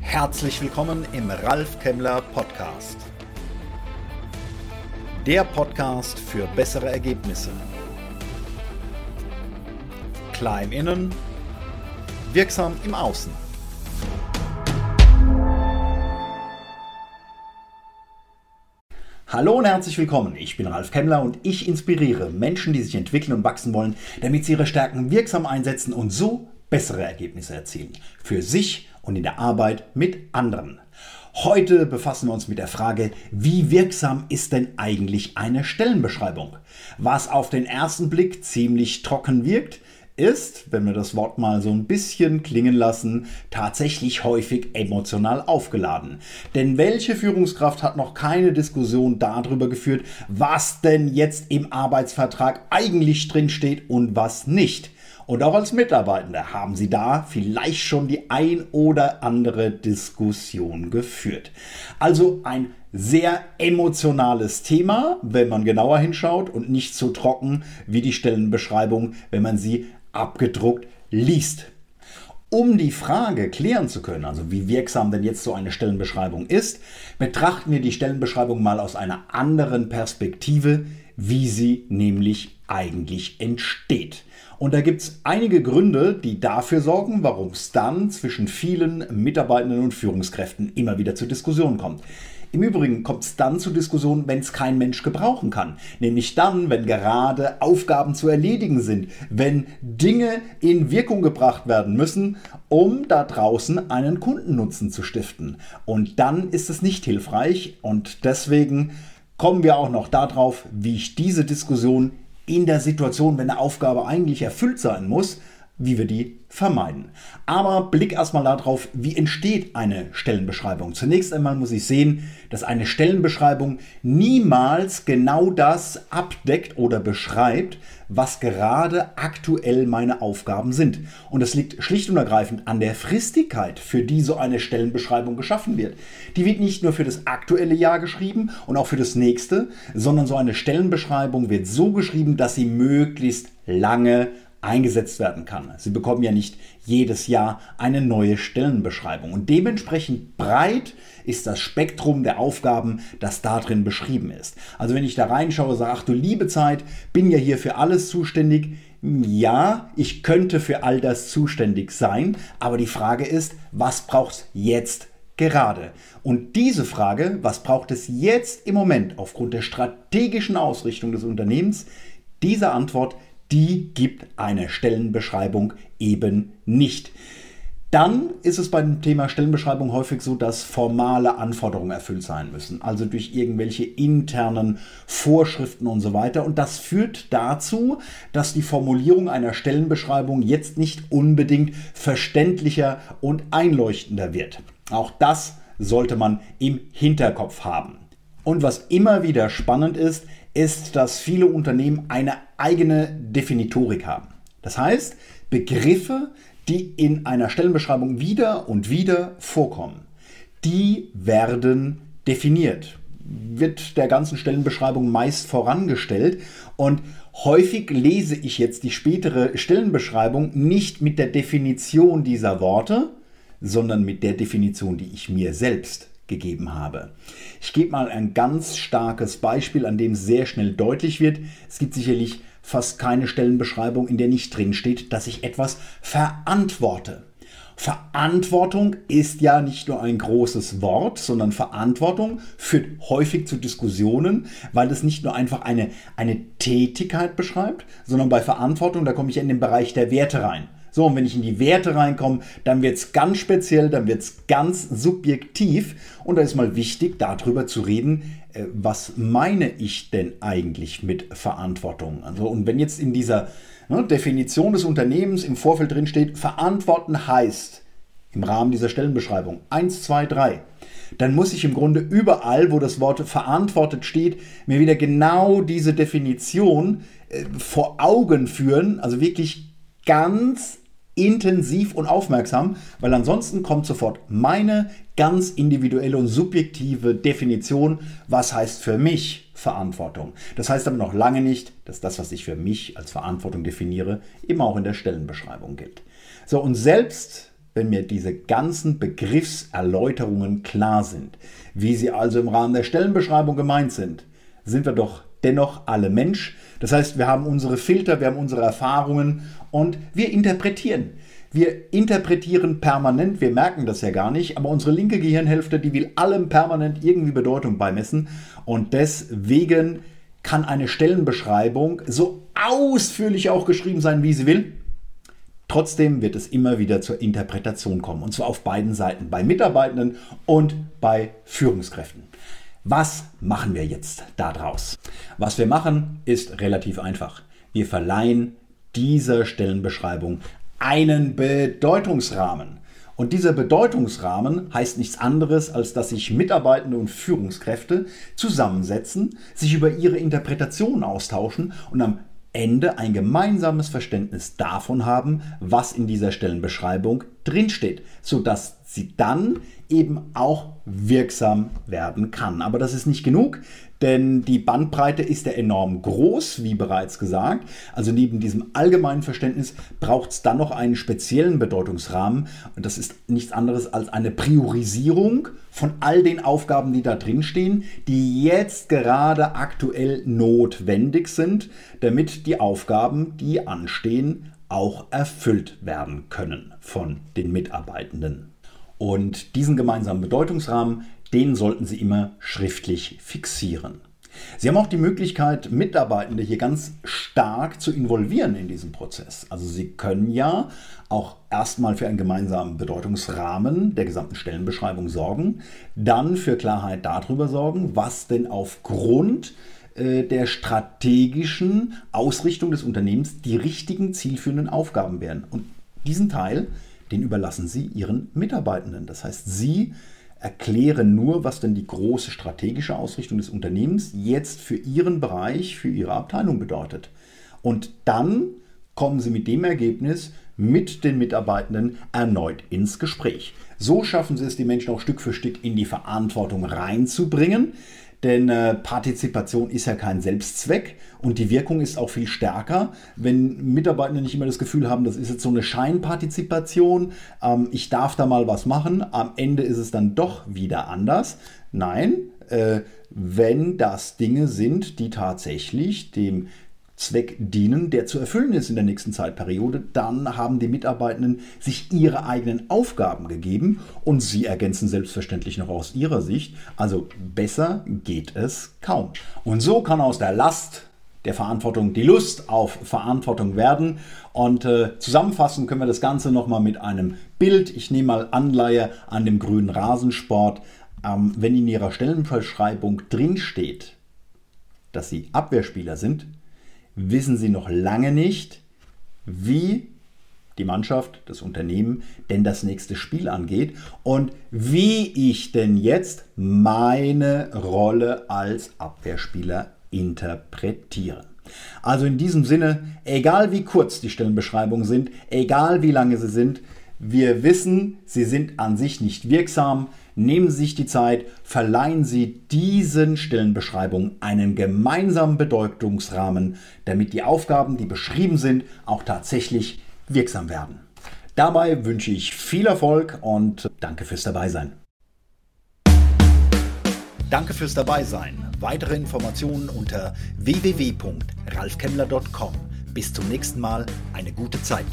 Herzlich willkommen im Ralf Kemmler Podcast. Der Podcast für bessere Ergebnisse. Klar im Innen, wirksam im Außen. Hallo und herzlich willkommen. Ich bin Ralf Kemmler und ich inspiriere Menschen, die sich entwickeln und wachsen wollen, damit sie ihre Stärken wirksam einsetzen und so bessere Ergebnisse erzielen. Für sich und in der Arbeit mit anderen. Heute befassen wir uns mit der Frage, wie wirksam ist denn eigentlich eine Stellenbeschreibung? Was auf den ersten Blick ziemlich trocken wirkt, ist, wenn wir das Wort mal so ein bisschen klingen lassen, tatsächlich häufig emotional aufgeladen. Denn welche Führungskraft hat noch keine Diskussion darüber geführt, was denn jetzt im Arbeitsvertrag eigentlich drinsteht und was nicht? Und auch als Mitarbeitende haben Sie da vielleicht schon die ein oder andere Diskussion geführt. Also ein sehr emotionales Thema, wenn man genauer hinschaut und nicht so trocken wie die Stellenbeschreibung, wenn man sie abgedruckt liest. Um die Frage klären zu können, also wie wirksam denn jetzt so eine Stellenbeschreibung ist, betrachten wir die Stellenbeschreibung mal aus einer anderen Perspektive, wie sie nämlich eigentlich entsteht. Und da gibt es einige Gründe, die dafür sorgen, warum es dann zwischen vielen Mitarbeitenden und Führungskräften immer wieder zur Diskussion kommt. Im Übrigen kommt es dann zu Diskussionen, wenn es kein Mensch gebrauchen kann. Nämlich dann, wenn gerade Aufgaben zu erledigen sind, wenn Dinge in Wirkung gebracht werden müssen, um da draußen einen Kundennutzen zu stiften. Und dann ist es nicht hilfreich und deswegen kommen wir auch noch darauf, wie ich diese Diskussion in der Situation, wenn eine Aufgabe eigentlich erfüllt sein muss, wie wir die vermeiden. Aber Blick erstmal darauf, wie entsteht eine Stellenbeschreibung. Zunächst einmal muss ich sehen, dass eine Stellenbeschreibung niemals genau das abdeckt oder beschreibt, was gerade aktuell meine Aufgaben sind. Und es liegt schlicht und ergreifend an der Fristigkeit, für die so eine Stellenbeschreibung geschaffen wird. Die wird nicht nur für das aktuelle Jahr geschrieben und auch für das nächste, sondern so eine Stellenbeschreibung wird so geschrieben, dass sie möglichst lange eingesetzt werden kann. Sie bekommen ja nicht jedes Jahr eine neue Stellenbeschreibung. Und dementsprechend breit ist das Spektrum der Aufgaben, das da drin beschrieben ist. Also wenn ich da reinschaue, sage, ach du liebe Zeit, bin ja hier für alles zuständig. Ja, ich könnte für all das zuständig sein, aber die Frage ist, was braucht es jetzt gerade? Und diese Frage, was braucht es jetzt im Moment aufgrund der strategischen Ausrichtung des Unternehmens, diese Antwort die gibt eine Stellenbeschreibung eben nicht. Dann ist es beim Thema Stellenbeschreibung häufig so, dass formale Anforderungen erfüllt sein müssen, also durch irgendwelche internen Vorschriften und so weiter. Und das führt dazu, dass die Formulierung einer Stellenbeschreibung jetzt nicht unbedingt verständlicher und einleuchtender wird. Auch das sollte man im Hinterkopf haben. Und was immer wieder spannend ist, ist, dass viele Unternehmen eine eigene Definitorik haben. Das heißt, Begriffe, die in einer Stellenbeschreibung wieder und wieder vorkommen, die werden definiert. Wird der ganzen Stellenbeschreibung meist vorangestellt und häufig lese ich jetzt die spätere Stellenbeschreibung nicht mit der Definition dieser Worte, sondern mit der Definition, die ich mir selbst gegeben habe. Ich gebe mal ein ganz starkes Beispiel, an dem sehr schnell deutlich wird. Es gibt sicherlich fast keine Stellenbeschreibung, in der nicht drin steht, dass ich etwas verantworte. Verantwortung ist ja nicht nur ein großes Wort, sondern Verantwortung führt häufig zu Diskussionen, weil es nicht nur einfach eine, eine Tätigkeit beschreibt, sondern bei Verantwortung, da komme ich in den Bereich der Werte rein. So, und wenn ich in die Werte reinkomme, dann wird es ganz speziell, dann wird es ganz subjektiv. Und da ist mal wichtig, darüber zu reden, äh, was meine ich denn eigentlich mit Verantwortung? Also, und wenn jetzt in dieser ne, Definition des Unternehmens im Vorfeld drin steht, verantworten heißt, im Rahmen dieser Stellenbeschreibung 1, 2, 3, dann muss ich im Grunde überall, wo das Wort verantwortet steht, mir wieder genau diese Definition äh, vor Augen führen, also wirklich ganz intensiv und aufmerksam, weil ansonsten kommt sofort meine ganz individuelle und subjektive Definition, was heißt für mich Verantwortung. Das heißt aber noch lange nicht, dass das, was ich für mich als Verantwortung definiere, immer auch in der Stellenbeschreibung gilt. So, und selbst wenn mir diese ganzen Begriffserläuterungen klar sind, wie sie also im Rahmen der Stellenbeschreibung gemeint sind, sind wir doch dennoch alle Mensch. Das heißt, wir haben unsere Filter, wir haben unsere Erfahrungen und wir interpretieren. Wir interpretieren permanent, wir merken das ja gar nicht, aber unsere linke Gehirnhälfte, die will allem permanent irgendwie Bedeutung beimessen und deswegen kann eine Stellenbeschreibung so ausführlich auch geschrieben sein, wie sie will. Trotzdem wird es immer wieder zur Interpretation kommen und zwar auf beiden Seiten, bei Mitarbeitenden und bei Führungskräften. Was machen wir jetzt daraus? Was wir machen, ist relativ einfach. Wir verleihen dieser Stellenbeschreibung einen Bedeutungsrahmen. Und dieser Bedeutungsrahmen heißt nichts anderes, als dass sich Mitarbeitende und Führungskräfte zusammensetzen, sich über ihre Interpretation austauschen und am Ende ein gemeinsames Verständnis davon haben, was in dieser Stellenbeschreibung drinsteht, sodass sie dann eben auch wirksam werden kann. Aber das ist nicht genug, denn die Bandbreite ist ja enorm groß, wie bereits gesagt. Also neben diesem allgemeinen Verständnis braucht es dann noch einen speziellen Bedeutungsrahmen. Und das ist nichts anderes als eine Priorisierung von all den Aufgaben, die da drin stehen, die jetzt gerade aktuell notwendig sind, damit die Aufgaben, die anstehen, auch erfüllt werden können von den Mitarbeitenden. Und diesen gemeinsamen Bedeutungsrahmen, den sollten Sie immer schriftlich fixieren. Sie haben auch die Möglichkeit, Mitarbeitende hier ganz stark zu involvieren in diesem Prozess. Also Sie können ja auch erstmal für einen gemeinsamen Bedeutungsrahmen der gesamten Stellenbeschreibung sorgen, dann für Klarheit darüber sorgen, was denn aufgrund äh, der strategischen Ausrichtung des Unternehmens die richtigen zielführenden Aufgaben wären. Und diesen Teil den überlassen Sie Ihren Mitarbeitenden. Das heißt, Sie erklären nur, was denn die große strategische Ausrichtung des Unternehmens jetzt für Ihren Bereich, für Ihre Abteilung bedeutet. Und dann kommen Sie mit dem Ergebnis mit den Mitarbeitenden erneut ins Gespräch. So schaffen Sie es, die Menschen auch Stück für Stück in die Verantwortung reinzubringen. Denn äh, Partizipation ist ja kein Selbstzweck und die Wirkung ist auch viel stärker, wenn Mitarbeitende nicht immer das Gefühl haben, das ist jetzt so eine Scheinpartizipation, ähm, ich darf da mal was machen, am Ende ist es dann doch wieder anders. Nein, äh, wenn das Dinge sind, die tatsächlich dem Zweck dienen, der zu erfüllen ist in der nächsten Zeitperiode, dann haben die Mitarbeitenden sich ihre eigenen Aufgaben gegeben und sie ergänzen selbstverständlich noch aus ihrer Sicht. Also besser geht es kaum. Und so kann aus der Last der Verantwortung die Lust auf Verantwortung werden. Und äh, zusammenfassen können wir das Ganze nochmal mit einem Bild. Ich nehme mal Anleihe an dem grünen Rasensport. Ähm, wenn in Ihrer Stellenbeschreibung drinsteht, dass Sie Abwehrspieler sind, wissen sie noch lange nicht, wie die Mannschaft, das Unternehmen denn das nächste Spiel angeht und wie ich denn jetzt meine Rolle als Abwehrspieler interpretiere. Also in diesem Sinne, egal wie kurz die Stellenbeschreibungen sind, egal wie lange sie sind, wir wissen, sie sind an sich nicht wirksam. Nehmen Sie sich die Zeit, verleihen Sie diesen Stellenbeschreibungen einen gemeinsamen Bedeutungsrahmen, damit die Aufgaben, die beschrieben sind, auch tatsächlich wirksam werden. Dabei wünsche ich viel Erfolg und danke fürs Dabeisein. Danke fürs Dabeisein. Weitere Informationen unter www.ralfkemmler.com. Bis zum nächsten Mal. Eine gute Zeit.